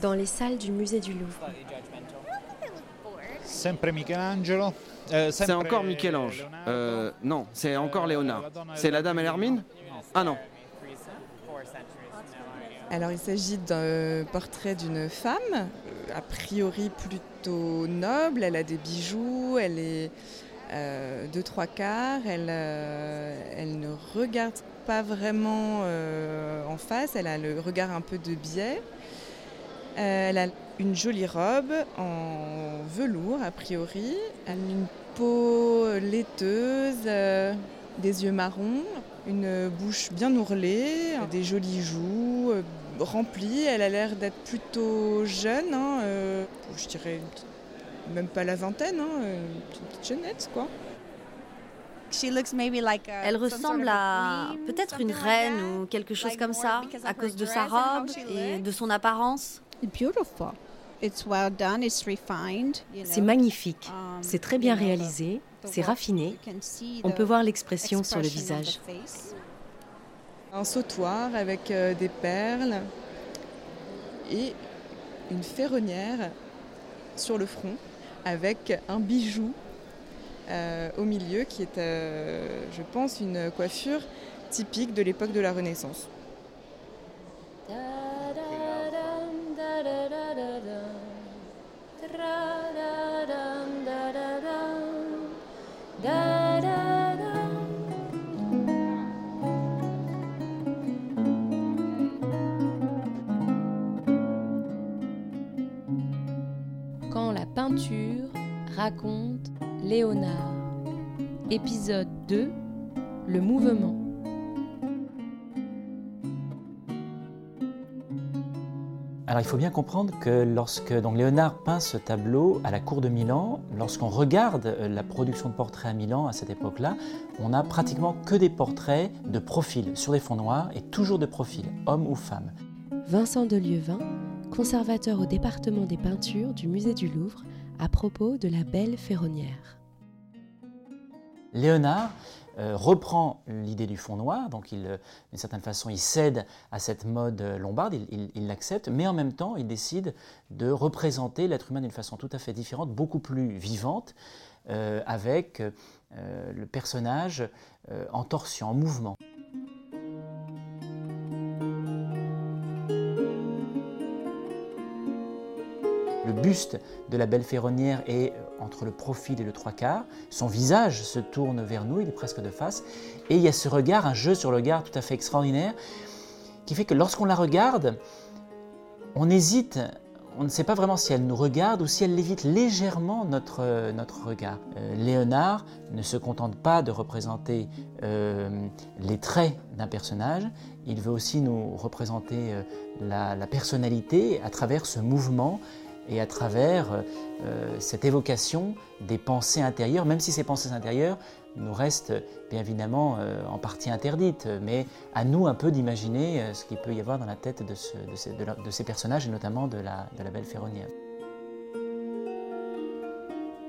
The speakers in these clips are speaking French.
dans les salles du musée du Louvre. Euh, c'est encore Michel-Ange. Euh, non, c'est encore Léonard. C'est la dame à l'hermine Ah non. Alors il s'agit d'un portrait d'une femme, a priori plutôt noble, elle a des bijoux, elle est euh, de trois quarts, elle, elle ne regarde pas vraiment en face, elle a le regard un peu de biais. Elle a une jolie robe en velours a priori, une peau laiteuse, euh, des yeux marrons, une bouche bien ourlée, des jolies joues euh, remplies. Elle a l'air d'être plutôt jeune, hein, euh, je dirais même pas la vingtaine, hein, une petite jeunette quoi. Elle ressemble à peut-être une reine ou quelque chose comme ça, à cause de sa robe et de son apparence. C'est magnifique, um, c'est très bien réalisé, c'est raffiné. On peut voir l'expression sur le visage. Un sautoir avec euh, des perles et une ferronnière sur le front avec un bijou euh, au milieu qui est, euh, je pense, une coiffure typique de l'époque de la Renaissance. Raconte Léonard. Épisode 2 Le mouvement. Alors il faut bien comprendre que lorsque donc, Léonard peint ce tableau à la cour de Milan, lorsqu'on regarde euh, la production de portraits à Milan à cette époque-là, on n'a pratiquement que des portraits de profil sur des fonds noirs et toujours de profil, homme ou femme. Vincent de Lieuvin, conservateur au département des peintures du musée du Louvre, à propos de la belle ferronnière. Léonard euh, reprend l'idée du fond noir, donc il, euh, d'une certaine façon il cède à cette mode lombarde, il l'accepte, mais en même temps il décide de représenter l'être humain d'une façon tout à fait différente, beaucoup plus vivante, euh, avec le personnage en torsion, en mouvement. Le buste de la belle ferronnière est entre le profil et le trois quarts. Son visage se tourne vers nous, il est presque de face. Et il y a ce regard, un jeu sur le regard tout à fait extraordinaire, qui fait que lorsqu'on la regarde, on hésite, on ne sait pas vraiment si elle nous regarde ou si elle évite légèrement notre, notre regard. Euh, Léonard ne se contente pas de représenter euh, les traits d'un personnage, il veut aussi nous représenter euh, la personnalité à travers ce mouvement et à travers euh, cette évocation des pensées intérieures, même si ces pensées intérieures nous restent bien évidemment euh, en partie interdites, mais à nous un peu d'imaginer euh, ce qu'il peut y avoir dans la tête de, ces, personnages et notamment de la, belle ferronnière.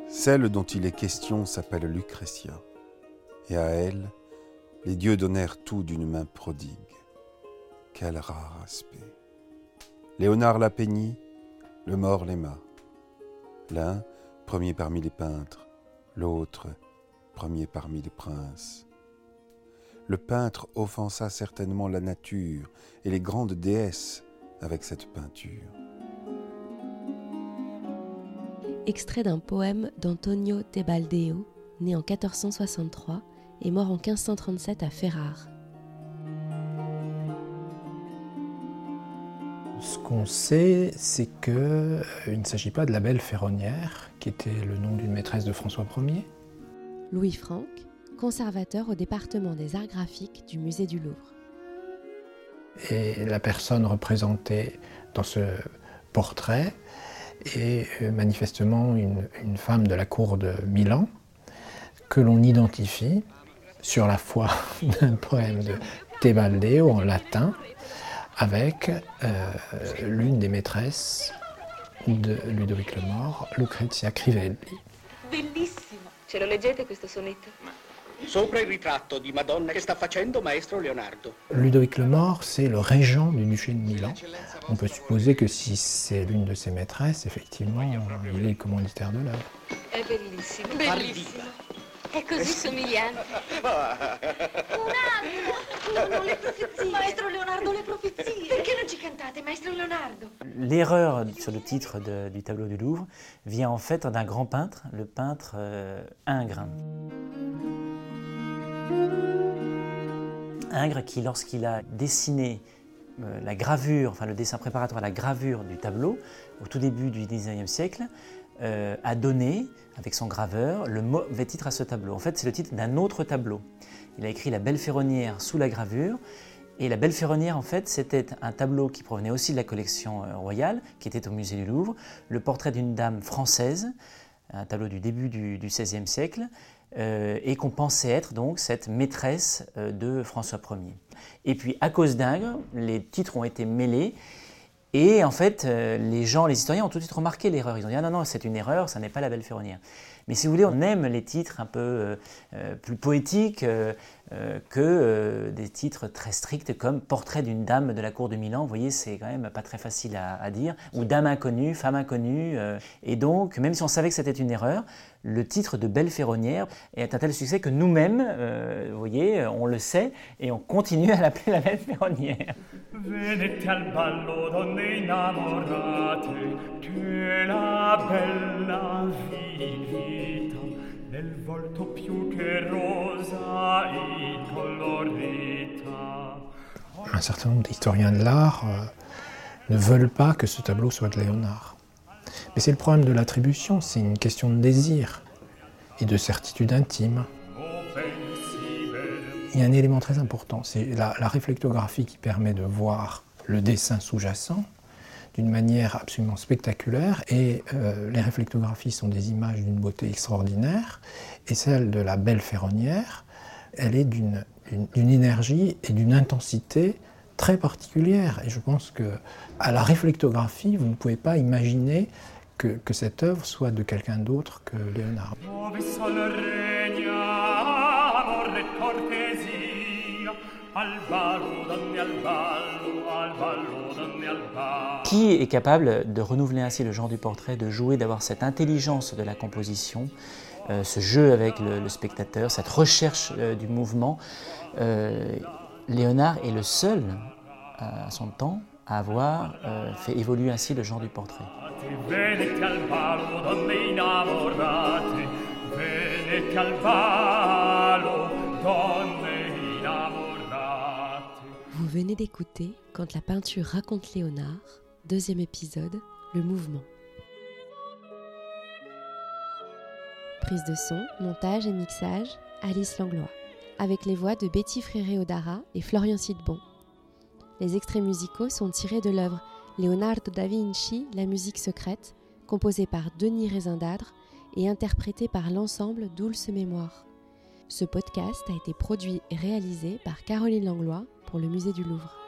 Celle dont il est question s'appelle Lucretia, et à elle, les dieux donnèrent tout d'une main prodigue. Quel rare aspect. Léonard la peignit, le mort l'aima. L'un, premier parmi les peintres, l'autre, premier parmi les princes. Le peintre offensa certainement la nature et les grandes déesses avec cette peinture. Extrait d'un poème d'Antonio Tebaldeo, né en 1463 et mort en 1537 à Ferrare. Ce qu'on sait, c'est qu'il euh, ne s'agit pas de la belle ferronnière, qui était le nom d'une maîtresse de François Ier. Louis Franck, conservateur au département des arts graphiques du musée du Louvre. Et la personne représentée dans ce portrait est euh, manifestement une, une femme de la cour de Milan, que l'on identifie sur la foi d'un poème de Tebaldeo en latin, avec euh, l'une des maîtresses de Ludovic le Mort, Lucrezia Crivelli. Bellissimo. Ce lo leggete questo sonetto? Ludovic le Mort, c'est le régent du duché de Milan. On peut supposer que si c'est l'une de ses maîtresses, effectivement, il est commanditaire de l'œuvre. È così somigliante. Leonardo! Non, non, le profezie! Maestro Leonardo, le profezie! Perché non ci cantate, maestro Leonardo? L'erreur sur le titre du tableau du Louvre vient en fait d'un grand peintre, le peintre euh, Ingres. Ingres qui, lorsqu'il a dessiné euh, la gravure, enfin le dessin préparatoire à la gravure du tableau, au tout début du 19e siècle, euh, a donné, avec son graveur, le mauvais titre à ce tableau. En fait, c'est le titre d'un autre tableau. Il a écrit La Belle Ferronnière sous la gravure. Et La Belle Ferronnière, en fait, c'était un tableau qui provenait aussi de la collection euh, royale, qui était au musée du Louvre, le portrait d'une dame française, un tableau du début du, XVIe siècle, euh, et qu'on pensait être donc cette maîtresse de François Ier. Et puis, à cause d'Ingres, les titres ont été mêlés, et en fait, euh, les gens, les historiens ont tout de suite remarqué l'erreur. Ils ont dit ah non, non, c'est une erreur, ça n'est pas la belle ferronnière. Mais si vous voulez, on aime les titres un peu euh, euh, plus poétiques que des titres très stricts comme Portrait d'une dame de la cour de Milan. Vous voyez, c'est quand même pas très facile à, à dire. Ou Dame inconnue, Femme inconnue. et donc, même si on savait que c'était une erreur, le titre de Belle Ferronnière est un tel succès que nous-mêmes, euh, vous voyez, on le sait et on continue à l'appeler la Belle Ferronnière. Venete al ballo donne innamorate, che la bella vita, nel volto più che rosa. Un certain nombre d'historiens de l'art euh, ne veulent pas que ce tableau soit de Léonard. Mais c'est le problème de l'attribution, c'est une question de désir et de certitude intime. Il y a un élément très important, c'est la, réflectographie qui permet de voir le dessin sous-jacent d'une manière absolument spectaculaire. Et euh, les réflectographies sont des images d'une beauté extraordinaire. Et celle de la belle ferronnière, elle est d'une énergie et d'une intensité très particulière. Et je pense que à la réflectographie, vous ne pouvez pas imaginer que, que cette œuvre soit de quelqu'un d'autre que Léonard. Qui est capable de renouveler ainsi le genre du portrait, de jouer, d'avoir cette intelligence de la composition, euh, ce jeu avec le, spectateur, cette recherche euh, du mouvement euh, Léonard est le seul à son temps à avoir fait évoluer ainsi le genre du portrait. Vous venez d'écouter Quand la peinture raconte Léonard, deuxième épisode, le mouvement. Prise de son, montage et mixage, Alice Langlois, avec les voix de Betty Fréré-Odara et Florian Sidbon. Les extraits musicaux sont tirés de l'œuvre Leonardo da Vinci, La musique secrète, composée par Denis Rézindadre et interprétée par l'ensemble Dulce Mémoire. Ce podcast a été produit et réalisé par Caroline Langlois pour le Musée du Louvre.